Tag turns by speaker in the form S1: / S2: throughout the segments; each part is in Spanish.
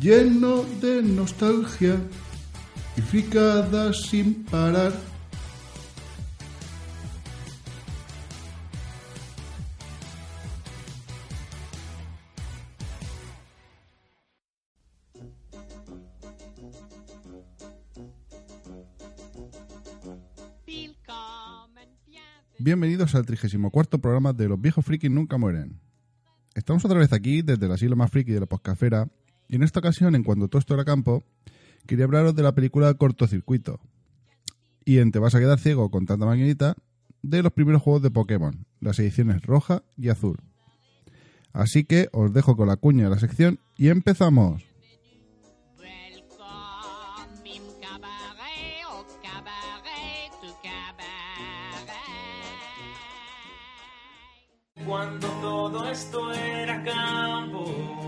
S1: lleno de nostalgia y fricadas sin parar. Bienvenidos al 34 programa de Los viejos frikis nunca mueren. Estamos otra vez aquí desde el asilo más friki de la poscafera y en esta ocasión, en cuanto todo esto era campo, quería hablaros de la película Cortocircuito. Y en Te vas a quedar ciego con tanta maquinita, de los primeros juegos de Pokémon, las ediciones roja y azul. Así que os dejo con la cuña de la sección y empezamos.
S2: Cuando todo esto era campo,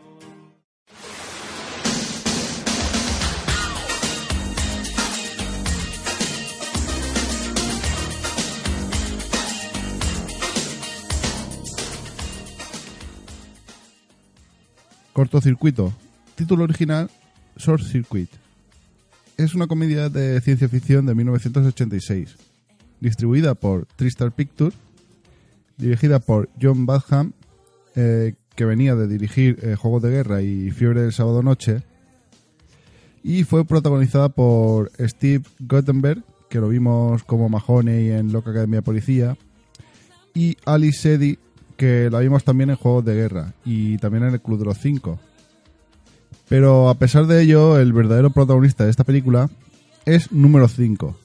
S1: Cortocircuito. Título original, Short Circuit. Es una comedia de ciencia ficción de 1986, distribuida por Tristar Pictures, dirigida por John Badham, eh, que venía de dirigir eh, Juegos de Guerra y Fiebre del Sábado Noche, y fue protagonizada por Steve Guttenberg, que lo vimos como Mahoney en Loca Academia Policía, y Ali Sedi, que la vimos también en Juegos de Guerra y también en el Club de los Cinco. Pero a pesar de ello, el verdadero protagonista de esta película es número 5.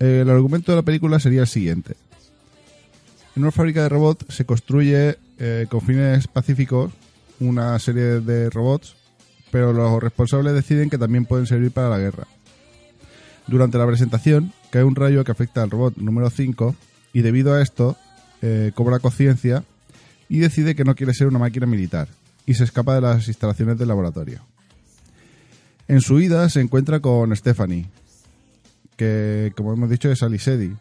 S1: El argumento de la película sería el siguiente. En una fábrica de robots se construye eh, con fines pacíficos una serie de robots, pero los responsables deciden que también pueden servir para la guerra. Durante la presentación cae un rayo que afecta al robot número 5 y debido a esto eh, cobra conciencia y decide que no quiere ser una máquina militar y se escapa de las instalaciones del laboratorio. En su ida se encuentra con Stephanie, que como hemos dicho es Alisedi,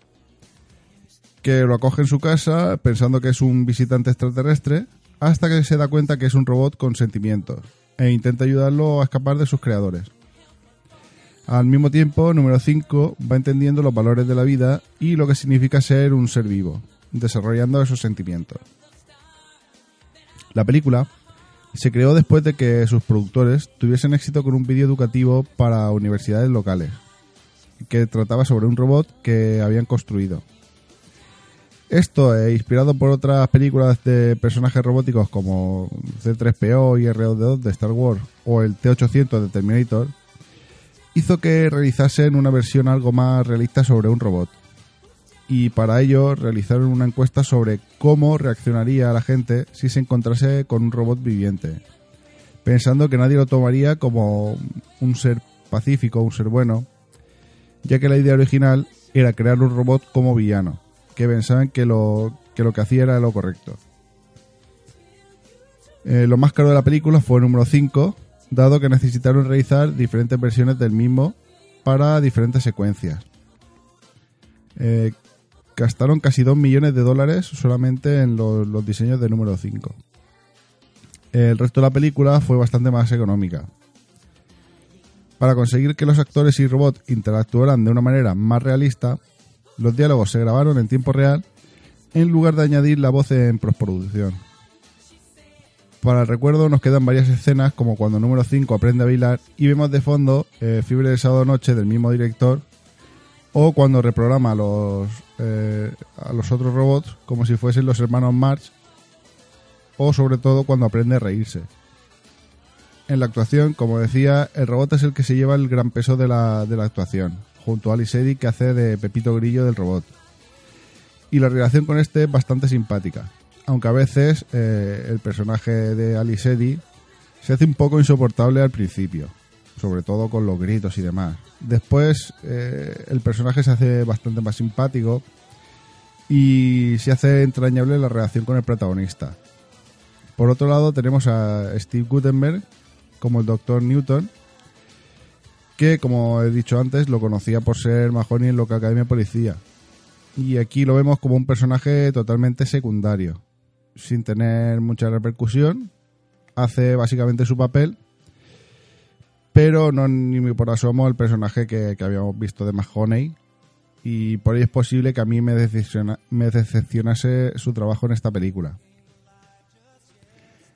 S1: que lo acoge en su casa pensando que es un visitante extraterrestre hasta que se da cuenta que es un robot con sentimientos e intenta ayudarlo a escapar de sus creadores. Al mismo tiempo, número 5 va entendiendo los valores de la vida y lo que significa ser un ser vivo, desarrollando esos sentimientos. La película se creó después de que sus productores tuviesen éxito con un vídeo educativo para universidades locales, que trataba sobre un robot que habían construido. Esto, inspirado por otras películas de personajes robóticos como C3PO y R2D2 de Star Wars o el T800 de Terminator, hizo que realizasen una versión algo más realista sobre un robot y para ello realizaron una encuesta sobre cómo reaccionaría la gente si se encontrase con un robot viviente, pensando que nadie lo tomaría como un ser pacífico, un ser bueno, ya que la idea original era crear un robot como villano, que pensaban que lo que, lo que hacía era lo correcto. Eh, lo más caro de la película fue el número 5, dado que necesitaron realizar diferentes versiones del mismo para diferentes secuencias. Eh, gastaron casi 2 millones de dólares solamente en los, diseños de número 5. El resto de la película fue bastante más económica. Para conseguir que los actores y robots interactuaran de una manera más realista, los diálogos se grabaron en tiempo real en lugar de añadir la voz en postproducción. Para el recuerdo nos quedan varias escenas como cuando número 5 aprende a bailar y vemos de fondo eh, de sábado noche del mismo director o cuando reprograma a los, eh, a los otros robots como si fuesen los hermanos March o sobre todo cuando aprende a reírse. En la actuación, como decía, el robot es el que se lleva el gran peso de la, de la actuación, junto a Alice que hace de Pepito Grillo del robot. Y la relación con este es bastante simpática, aunque a veces eh, el personaje de Alice se hace un poco insoportable al principio, sobre todo con los gritos y demás. Después eh, el personaje se hace bastante más simpático y se hace entrañable la relación con el protagonista. Por otro lado tenemos a Steve Gutenberg como el Dr. Newton, que como he dicho antes lo conocía por ser Mahoney en Local Academia Policía. Y aquí lo vemos como un personaje totalmente secundario, sin tener mucha repercusión. Hace básicamente su papel, pero no ni por asomo el personaje que, que habíamos visto de Mahoney. Y por ello es posible que a mí me, decepciona- me decepcionase su trabajo en esta película.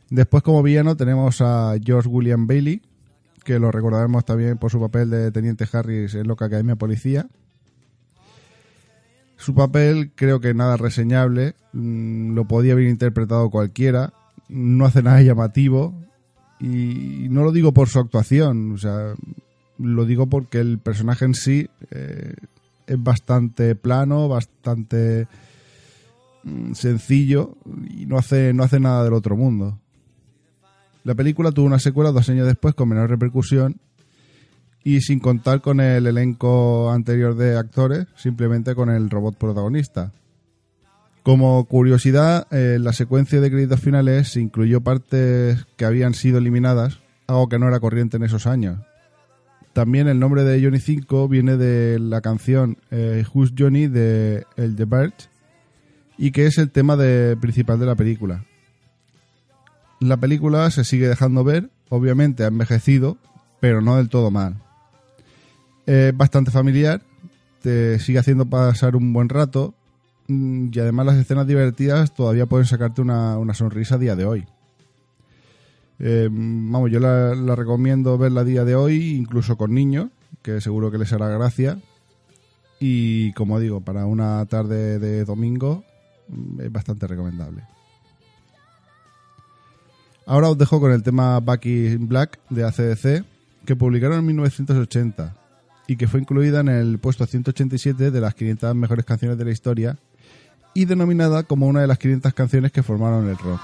S1: Después como villano tenemos a George William Bailey, que lo recordaremos también por su papel de Teniente Harris en Loca Academia Policía. Su papel creo que nada reseñable, mm, lo podía haber interpretado cualquiera, no hace nada llamativo y no lo digo por su actuación, o sea, lo digo porque el personaje en sí eh, es bastante plano, bastante mm, sencillo y no hace, no hace nada del otro mundo. La película tuvo una secuela dos años después con menor repercusión y sin contar con el elenco anterior de actores, simplemente con el robot protagonista. Como curiosidad, eh, la secuencia de créditos finales incluyó partes que habían sido eliminadas, algo que no era corriente en esos años. También el nombre de Johnny 5 viene de la canción eh, Who's Johnny de El The y que es el tema principal de la película. La película se sigue dejando ver, obviamente ha envejecido, pero no del todo mal. Es bastante familiar, te sigue haciendo pasar un buen rato y además las escenas divertidas todavía pueden sacarte una, una sonrisa a día de hoy. Eh, vamos, yo la, la recomiendo verla a día de hoy, incluso con niños, que seguro que les hará gracia. Y como digo, para una tarde de domingo mm, es bastante recomendable. Ahora os dejo con el tema Bucky in Black de ACDC, que publicaron en 1980 y que fue incluida en el puesto 187 de las 500 mejores canciones de la historia y denominada como una de las 500 canciones que formaron el rock.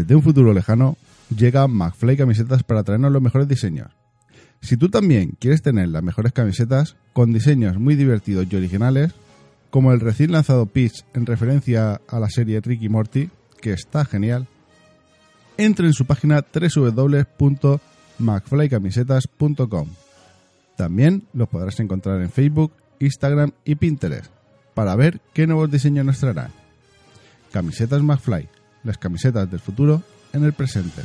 S1: Desde un futuro lejano, llega McFly Camisetas para traernos los mejores diseños. Si tú también quieres tener las mejores camisetas, con diseños muy divertidos y originales, como el recién lanzado Peach en referencia a la serie Ricky Morty, que está genial, entre en su página www.macflycamisetas.com. También los podrás encontrar en Facebook, Instagram y Pinterest para ver qué nuevos diseños nos traerán. Camisetas McFly, las camisetas del futuro en el presente.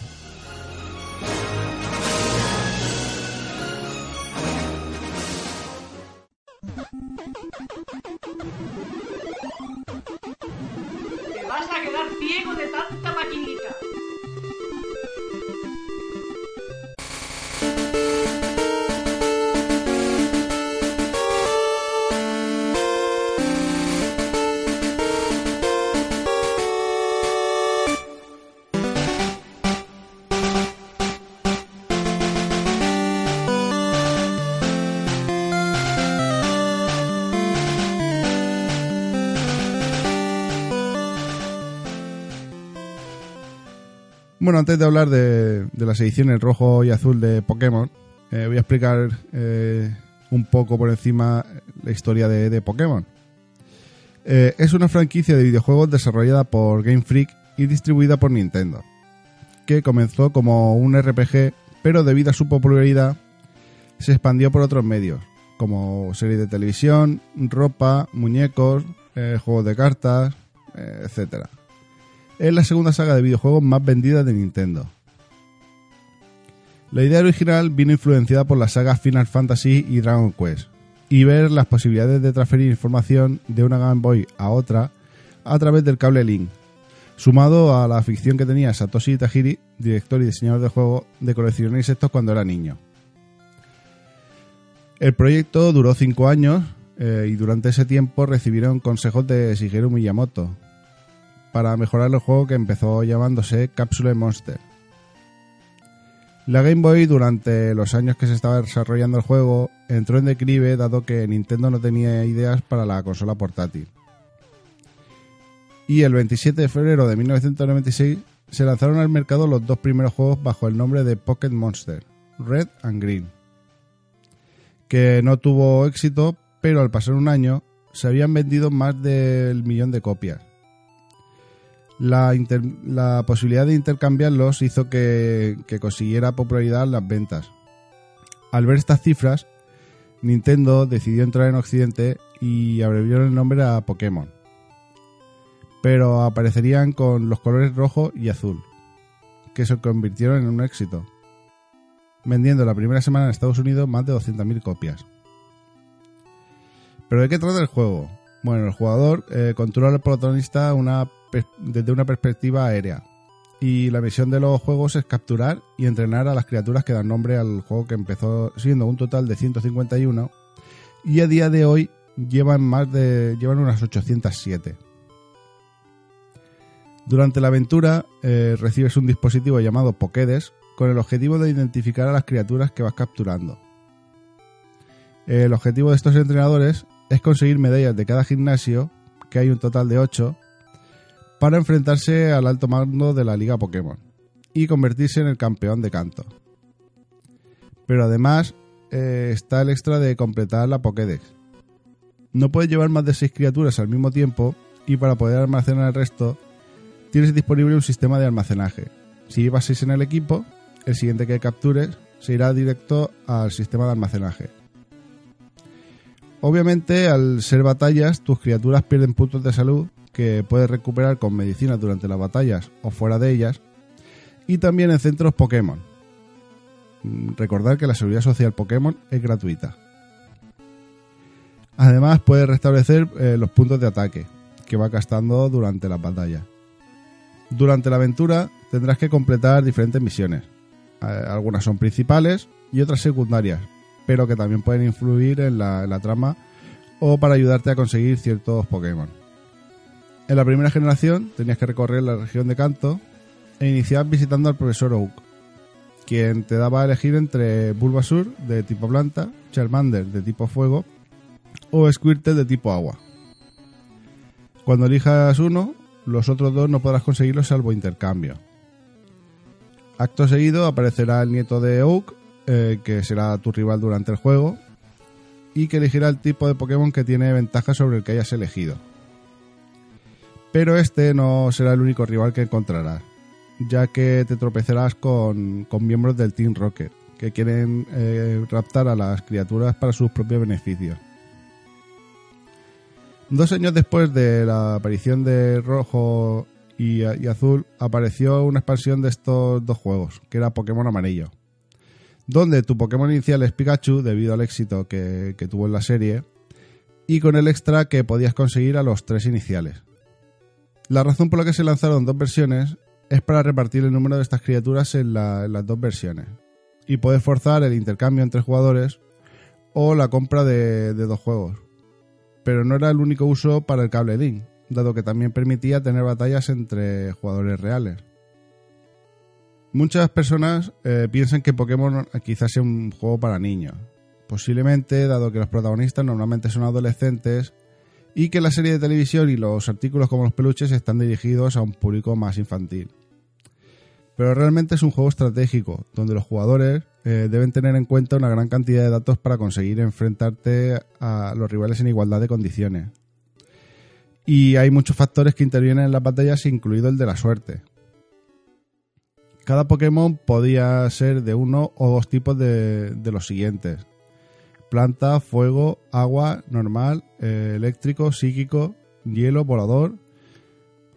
S1: Bueno, antes de hablar de, las ediciones rojo y azul de Pokémon, eh, voy a explicar eh, un poco por encima la historia de, Pokémon. Eh, es una franquicia de videojuegos desarrollada por Game Freak y distribuida por Nintendo, que comenzó como un RPG, pero debido a su popularidad se expandió por otros medios, como series de televisión, ropa, muñecos, juegos de cartas, eh, etcétera. Es la segunda saga de videojuegos más vendida de Nintendo. La idea original vino influenciada por las sagas Final Fantasy y Dragon Quest, y ver las posibilidades de transferir información de una Game Boy a otra a través del cable Link, sumado a la ficción que tenía Satoshi Tajiri, director y diseñador de juegos de coleccionar insectos cuando era niño. El proyecto duró 5 años eh, y durante ese tiempo recibieron consejos de Shigeru Miyamoto para mejorar el juego que empezó llamándose Capsule Monster. La Game Boy durante los años que se estaba desarrollando el juego entró en declive dado que Nintendo no tenía ideas para la consola portátil. Y el 27 de febrero de 1996 se lanzaron al mercado los dos primeros juegos bajo el nombre de Pocket Monster, Red and Green, que no tuvo éxito, pero al pasar un año se habían vendido más del millón de copias. La, posibilidad de intercambiarlos hizo que, consiguiera popularidad las ventas. Al ver estas cifras, Nintendo decidió entrar en Occidente y abrevió el nombre a Pokémon. Pero aparecerían con los colores rojo y azul, que se convirtieron en un éxito, vendiendo la primera semana en Estados Unidos más de 200.000 copias. ¿Pero de qué trata el juego? Bueno, el jugador eh, controla al protagonista una desde una perspectiva aérea. Y la misión de los juegos es capturar y entrenar a las criaturas que dan nombre al juego que empezó siendo un total de 151 y a día de hoy llevan más de llevan unas 807. Durante la aventura eh, recibes un dispositivo llamado Pokédex con el objetivo de identificar a las criaturas que vas capturando. El objetivo de estos entrenadores es conseguir medallas de cada gimnasio, que hay un total de 8, para enfrentarse al alto mando de la Liga Pokémon y convertirse en el campeón de canto. Pero además eh, está el extra de completar la Pokédex. No puedes llevar más de 6 criaturas al mismo tiempo y para poder almacenar el resto tienes disponible un sistema de almacenaje. Si llevas 6 en el equipo, el siguiente que captures se irá directo al sistema de almacenaje. Obviamente, al ser batallas, tus criaturas pierden puntos de salud que puedes recuperar con medicinas durante las batallas o fuera de ellas, y también en centros Pokémon. Mm, Recordar que la seguridad social Pokémon es gratuita. Además, puedes restablecer eh, los puntos de ataque que va gastando durante las batallas. Durante la aventura tendrás que completar diferentes misiones. Eh, algunas son principales y otras secundarias, pero que también pueden influir en la, en la trama o para ayudarte a conseguir ciertos Pokémon. En la primera generación tenías que recorrer la región de Kanto e iniciar visitando al profesor Oak, quien te daba a elegir entre Bulbasur de tipo planta, Charmander de tipo fuego o Squirtle de tipo agua. Cuando elijas uno, los otros dos no podrás conseguirlos salvo intercambio. Acto seguido aparecerá el nieto de Oak, eh, que será tu rival durante el juego, y que elegirá el tipo de Pokémon que tiene ventaja sobre el que hayas elegido. Pero este no será el único rival que encontrarás, ya que te tropezarás con, con miembros del Team Rocket, que quieren eh, raptar a las criaturas para sus propios beneficios. Dos años después de la aparición de Rojo y, Azul, apareció una expansión de estos dos juegos, que era Pokémon Amarillo donde tu Pokémon inicial es Pikachu debido al éxito que, tuvo en la serie y con el extra que podías conseguir a los tres iniciales. La razón por la que se lanzaron dos versiones es para repartir el número de estas criaturas en, la, en las dos versiones y poder forzar el intercambio entre jugadores o la compra de, de dos juegos. Pero no era el único uso para el cable Link, dado que también permitía tener batallas entre jugadores reales. Muchas personas eh, piensan que Pokémon quizás sea un juego para niños. Posiblemente, dado que los protagonistas normalmente son adolescentes y que la serie de televisión y los artículos como los peluches están dirigidos a un público más infantil. Pero realmente es un juego estratégico, donde los jugadores eh, deben tener en cuenta una gran cantidad de datos para conseguir enfrentarte a los rivales en igualdad de condiciones. Y hay muchos factores que intervienen en las batallas, incluido el de la suerte. Cada Pokémon podía ser de uno o dos tipos de, de los siguientes. Planta, fuego, agua, normal, eh, eléctrico, psíquico, hielo, volador.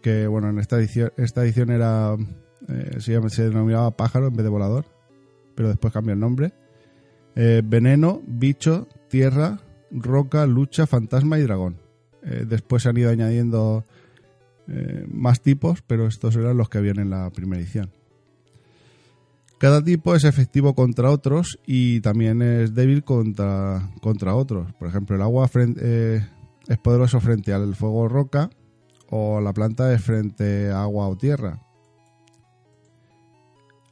S1: Que bueno, en esta edición, esta edición era. Eh, se, denominaba pájaro en vez de volador. Pero después cambió el nombre. Eh, veneno, bicho, tierra, roca, lucha, fantasma y dragón. después se han ido añadiendo más tipos, pero estos eran los que habían en la primera edición. Cada tipo es efectivo contra otros y también es débil contra, contra otros. Por ejemplo, el agua eh, es poderoso frente al fuego roca o la planta es frente a agua o tierra.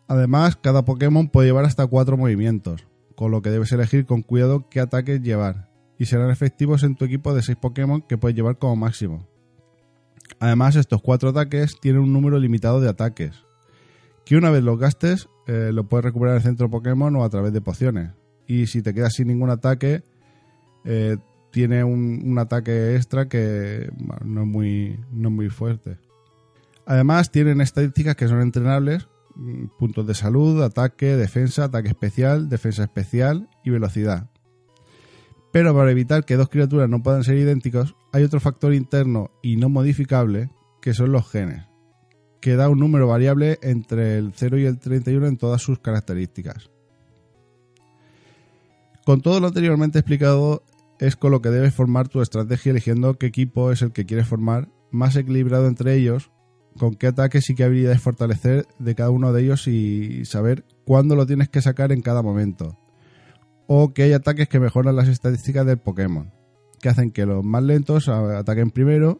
S1: Además, cada Pokémon puede llevar hasta cuatro movimientos, con lo que debes elegir con cuidado qué ataques llevar, y serán efectivos en tu equipo de 6 Pokémon que puedes llevar como máximo. Además, estos cuatro ataques tienen un número limitado de ataques, que una vez los gastes eh, lo puedes recuperar en el centro Pokémon o a través de pociones. Y si te quedas sin ningún ataque, eh, tiene un, ataque extra que no, es muy, no es muy fuerte. Además, tienen estadísticas que son entrenables, mm, puntos de salud, ataque, defensa, ataque especial, defensa especial y velocidad. Pero para evitar que dos criaturas no puedan ser idénticos, hay otro factor interno y no modificable que son los genes que da un número variable entre el 0 y el 31 en todas sus características. Con todo lo anteriormente explicado, es con lo que debes formar tu estrategia eligiendo qué equipo es el que quieres formar, más equilibrado entre ellos, con qué ataques y qué habilidades fortalecer de cada uno de ellos y saber cuándo lo tienes que sacar en cada momento. O que hay ataques que mejoran las estadísticas del Pokémon, que hacen que los más lentos ataquen primero,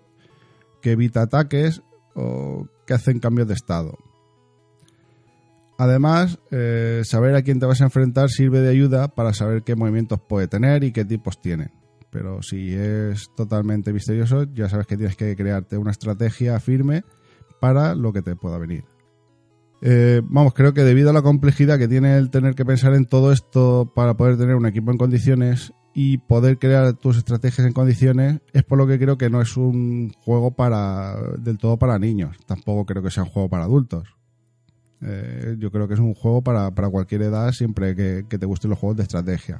S1: que evita ataques o que hacen cambios de estado. Además, eh, saber a quién te vas a enfrentar sirve de ayuda para saber qué movimientos puede tener y qué tipos tiene. Pero si es totalmente misterioso, ya sabes que tienes que crearte una estrategia firme para lo que te pueda venir. Eh, vamos, creo que debido a la complejidad que tiene el tener que pensar en todo esto para poder tener un equipo en condiciones y poder crear tus estrategias en condiciones es por lo que creo que no es un juego para del todo para niños. Tampoco creo que sea un juego para adultos. Eh, yo creo que es un juego para, para cualquier edad siempre que, te gusten los juegos de estrategia.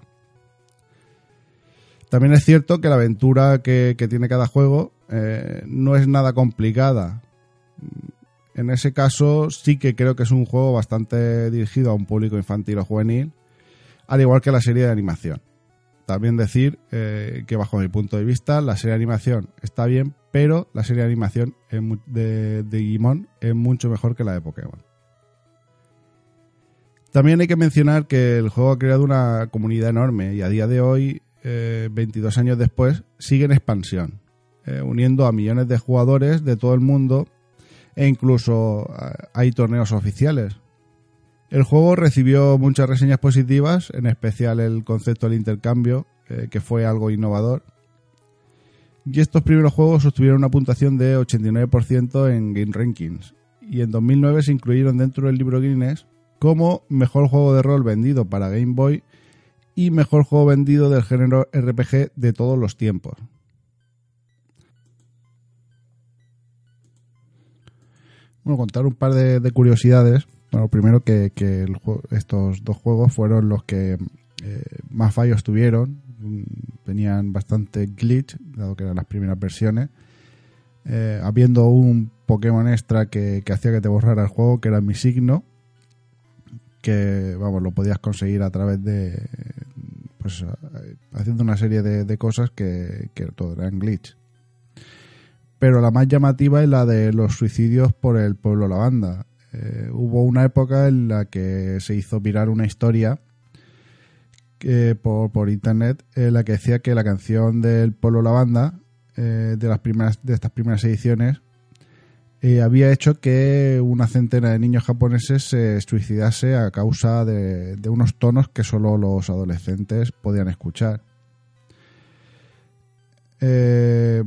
S1: También es cierto que la aventura que, que tiene cada juego eh, no es nada complicada. En ese caso sí que creo que es un juego bastante dirigido a un público infantil o juvenil, al igual que la serie de animación. También decir eh, que bajo mi punto de vista la serie de animación está bien, pero la serie de animación de, de es mucho mejor que la de Pokémon. También hay que mencionar que el juego ha creado una comunidad enorme y a día de hoy, eh, 22 años después, sigue en expansión, eh, uniendo a millones de jugadores de todo el mundo e incluso eh, hay torneos oficiales. El juego recibió muchas reseñas positivas, en especial el concepto del intercambio, eh, que fue algo innovador. Y estos primeros juegos obtuvieron una puntuación de 89% en Game Rankings. Y en 2009 se incluyeron dentro del libro Guinness como mejor juego de rol vendido para Game Boy y mejor juego vendido del género RPG de todos los tiempos. Bueno, contar un par de, de curiosidades. Bueno, primero que, que el estos dos juegos fueron los que eh, más fallos tuvieron. Mm, Tenían bastante glitch, dado que eran las primeras versiones. Eh, habiendo un Pokémon extra que, que hacía que te borrara el juego, que era mi signo, que vamos, lo podías conseguir a través de pues eh, haciendo una serie de, de cosas que, que todo eran glitch. Pero la más llamativa es la de los suicidios por el pueblo lavanda. Eh, hubo una época en la que se hizo virar una historia que por, por internet en la que decía que la canción del pueblo lavanda eh, de las primeras de estas primeras ediciones eh, había hecho que una centena de niños japoneses se suicidase a causa de, de unos tonos que solo los adolescentes podían escuchar. Eh,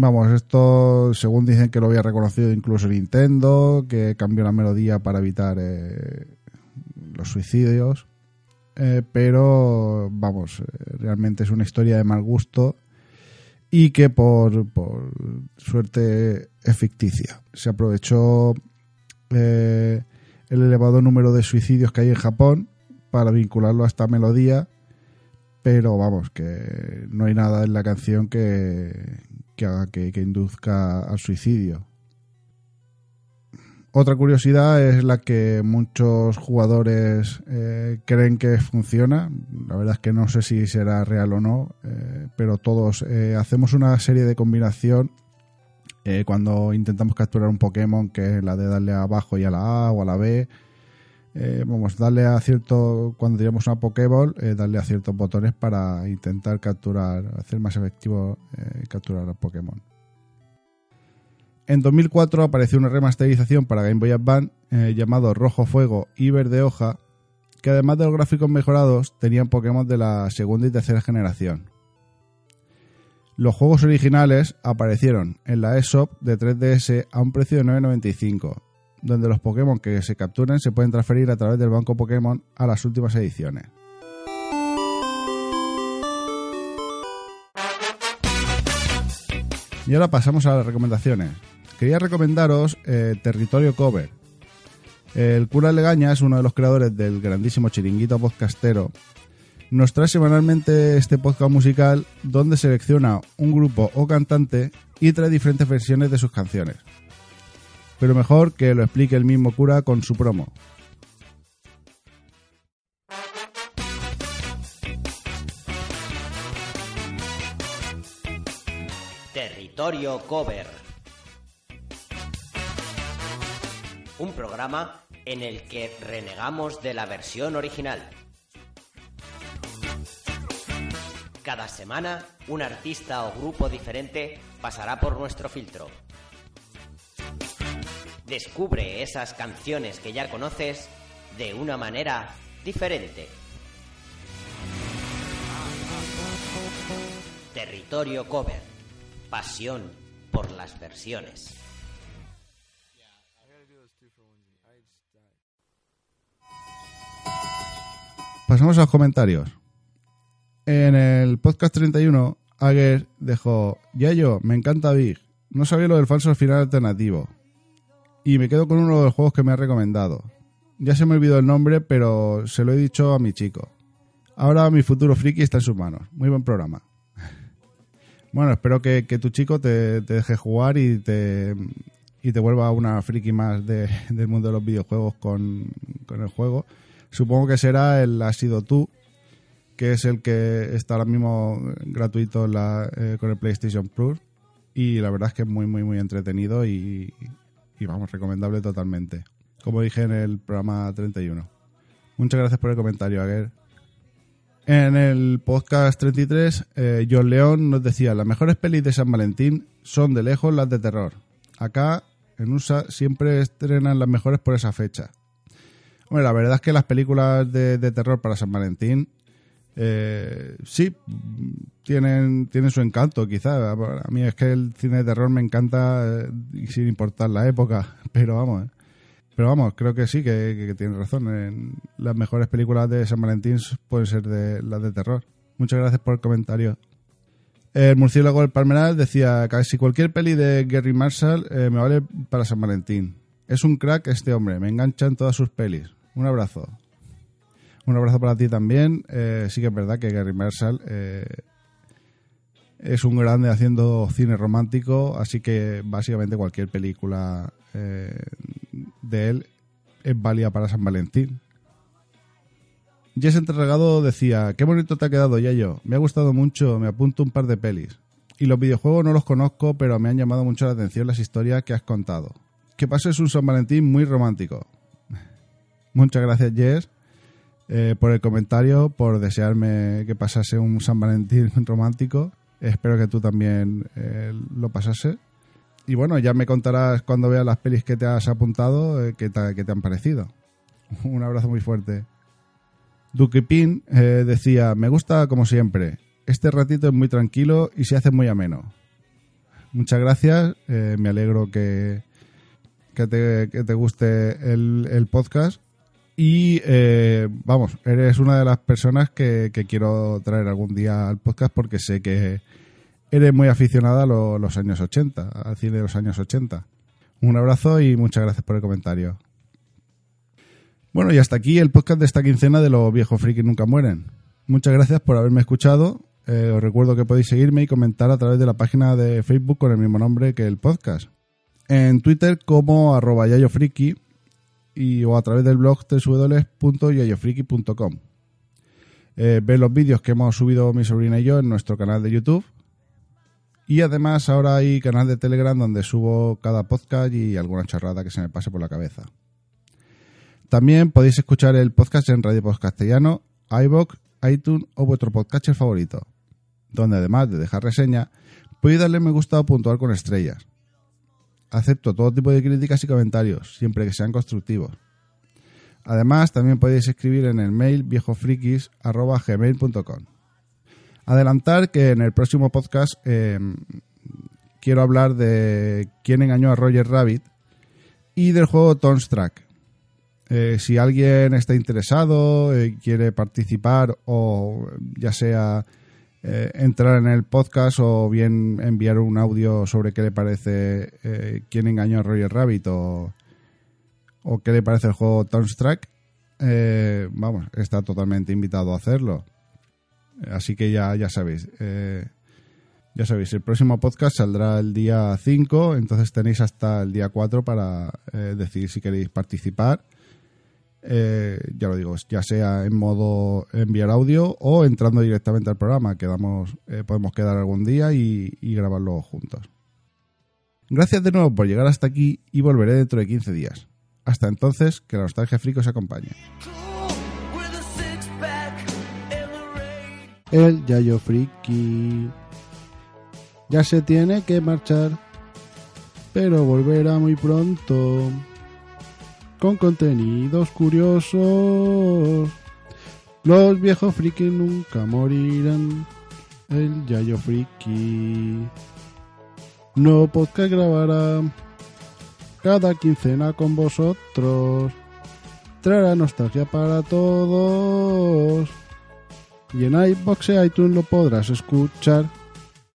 S1: vamos, esto según dicen que lo había reconocido incluso Nintendo, que cambió la melodía para evitar eh, los suicidios. Eh, pero vamos, eh, realmente es una historia de mal gusto y que por, por suerte es ficticia. Se aprovechó eh, el elevado número de suicidios que hay en Japón para vincularlo a esta melodía, pero vamos, que no hay nada en la canción que, que haga que, induzca al suicidio. Otra curiosidad es la que muchos jugadores eh, creen que funciona. La verdad es que no sé si será real o no, eh, pero todos eh, hacemos una serie de combinación cuando intentamos capturar un Pokémon, que es la de darle abajo y a la A o a la B. Eh, vamos, darle a cierto, cuando tiramos una Pokéball, eh, darle a ciertos botones para intentar capturar, hacer más efectivo eh, capturar al Pokémon. En 2004 apareció una remasterización para Game Boy Advance llamado Rojo Fuego y Verde Hoja, que además de los gráficos mejorados tenían Pokémon de la segunda y tercera generación. Los juegos originales aparecieron en la eShop de 3DS a un precio de 9,95, donde los Pokémon que se capturen se pueden transferir a través del banco Pokémon a las últimas ediciones. Y ahora pasamos a las recomendaciones. Quería recomendaros eh, Territorio Cover. El cura Legaña es uno de los creadores del grandísimo chiringuito podcastero. Nos trae semanalmente este podcast musical donde selecciona un grupo o cantante y trae diferentes versiones de sus canciones. Pero mejor que lo explique el mismo cura con su promo.
S3: Territorio Cover. Un programa en el que renegamos de la versión original. Cada semana, un artista o grupo diferente pasará por nuestro filtro. Descubre esas canciones que ya conoces de una manera diferente. Territorio Cover. Pasión por las versiones.
S1: Pasamos a los comentarios. En el podcast 31, Ager dejó, ya yo, me encanta Big. No sabía lo del falso final alternativo. Y me quedo con uno de los juegos que me ha recomendado. Ya se me olvidó el nombre, pero se lo he dicho a mi chico. Ahora mi futuro friki está en sus manos. Muy buen programa. Bueno, espero que, que tu chico te, deje jugar y te, y te vuelva una friki más de- del mundo de los videojuegos con, con el juego. Supongo que será el Has sido tú, que es el que está ahora mismo gratuito eh, con el PlayStation Plus. Y la verdad es que es muy, muy, muy entretenido y, y vamos, recomendable totalmente. Como dije en el programa 31. Muchas gracias por el comentario, Aguer. En el podcast 33, eh, John León nos decía, las mejores pelis de San Valentín son de lejos las de terror. Acá, en USA, siempre estrenan las mejores por esa fecha. Hombre, la verdad es que las películas de, de terror para San Valentín, eh, sí, tienen, tienen su encanto, quizá. A mí es que el cine de terror me encanta, eh, sin importar la época, pero vamos. eh. Pero vamos, creo que sí, que, que, razón. Las mejores películas de San Valentín pueden ser de las de terror. Muchas gracias por el comentario. El murciélago del Palmeral decía, casi cualquier peli de Gary Marshall eh, me vale para San Valentín. Es un crack este hombre, me engancha en todas sus pelis. Un abrazo. Un abrazo para ti también. Eh, sí que es verdad que Gary Marshall eh, es un grande haciendo cine romántico, así que básicamente cualquier película eh, de él es válida para San Valentín. Jess Entregado decía, qué bonito te ha quedado, Yayo. Me ha gustado mucho, me apunto un par de pelis. Y los videojuegos no los conozco, pero me han llamado mucho la atención las historias que has contado. Que pases un San Valentín muy romántico. Muchas gracias, Jess, eh, por el comentario, por desearme que pasase un San Valentín romántico. Espero que tú también eh, lo pasase. Y bueno, ya me contarás cuando veas las pelis que te has apuntado eh, qué, te, te han parecido. Un abrazo muy fuerte. Duque Pin decía, me gusta como siempre. Este ratito es muy tranquilo y se hace muy ameno. Muchas gracias, me alegro que, que, te, que te guste el, el podcast. Y eh, vamos, eres una de las personas que, que quiero traer algún día al podcast porque sé que eres muy aficionada a lo- los años 80, al cine de los años 80. Un abrazo y muchas gracias por el comentario. Bueno, y hasta aquí el podcast de esta quincena de los viejos frikis nunca mueren. Muchas gracias por haberme escuchado. Eh, os recuerdo que podéis seguirme y comentar a través de la página de Facebook con el mismo nombre que el podcast. En Twitter como arroba yayofriki y, o a través del blog www.yayofriki.com. Eh, ver los vídeos que hemos subido mi sobrina y yo en nuestro canal de YouTube. Y además ahora hay canal de Telegram donde subo cada podcast y alguna charrada que se me pase por la cabeza. También podéis escuchar el podcast en Radio Post Castellano, iVoox, iTunes o vuestro podcatcher favorito, donde además de dejar reseña, podéis darle me gusta o puntuar con estrellas. Acepto todo tipo de críticas y comentarios, siempre que sean constructivos. Además, también podéis escribir en el mail viejofrikis.gmail.com. Adelantar que en el próximo podcast eh, quiero hablar de quién engañó a Roger Rabbit y del juego Toonstruck. Eh, si alguien está interesado, eh, quiere participar o ya sea eh, entrar en el podcast o bien enviar un audio sobre qué le parece eh, quién engañó a Roger Rabbit o, o qué le parece el juego Toonstruck, eh, vamos, está totalmente invitado a hacerlo. Así que ya, ya sabéis. eh, ya sabéis, el próximo podcast saldrá el día 5, entonces tenéis hasta el día 4 para eh, decidir si queréis participar. Eh, ya lo digo, ya sea en modo enviar audio o entrando directamente al programa. Quedamos, eh, podemos quedar algún día y, grabarlo juntos. Gracias de nuevo por llegar hasta aquí y volveré dentro de 15 días. Hasta entonces, que la nostalgia frico os acompañe. El Yayo Friki ya se tiene que marchar, pero volverá muy pronto con contenidos curiosos. Los viejos friki nunca morirán. El Yayo Friki no podcast grabará cada quincena con vosotros. Traerá nostalgia para todos. Y en iBox e iTunes lo podrás escuchar.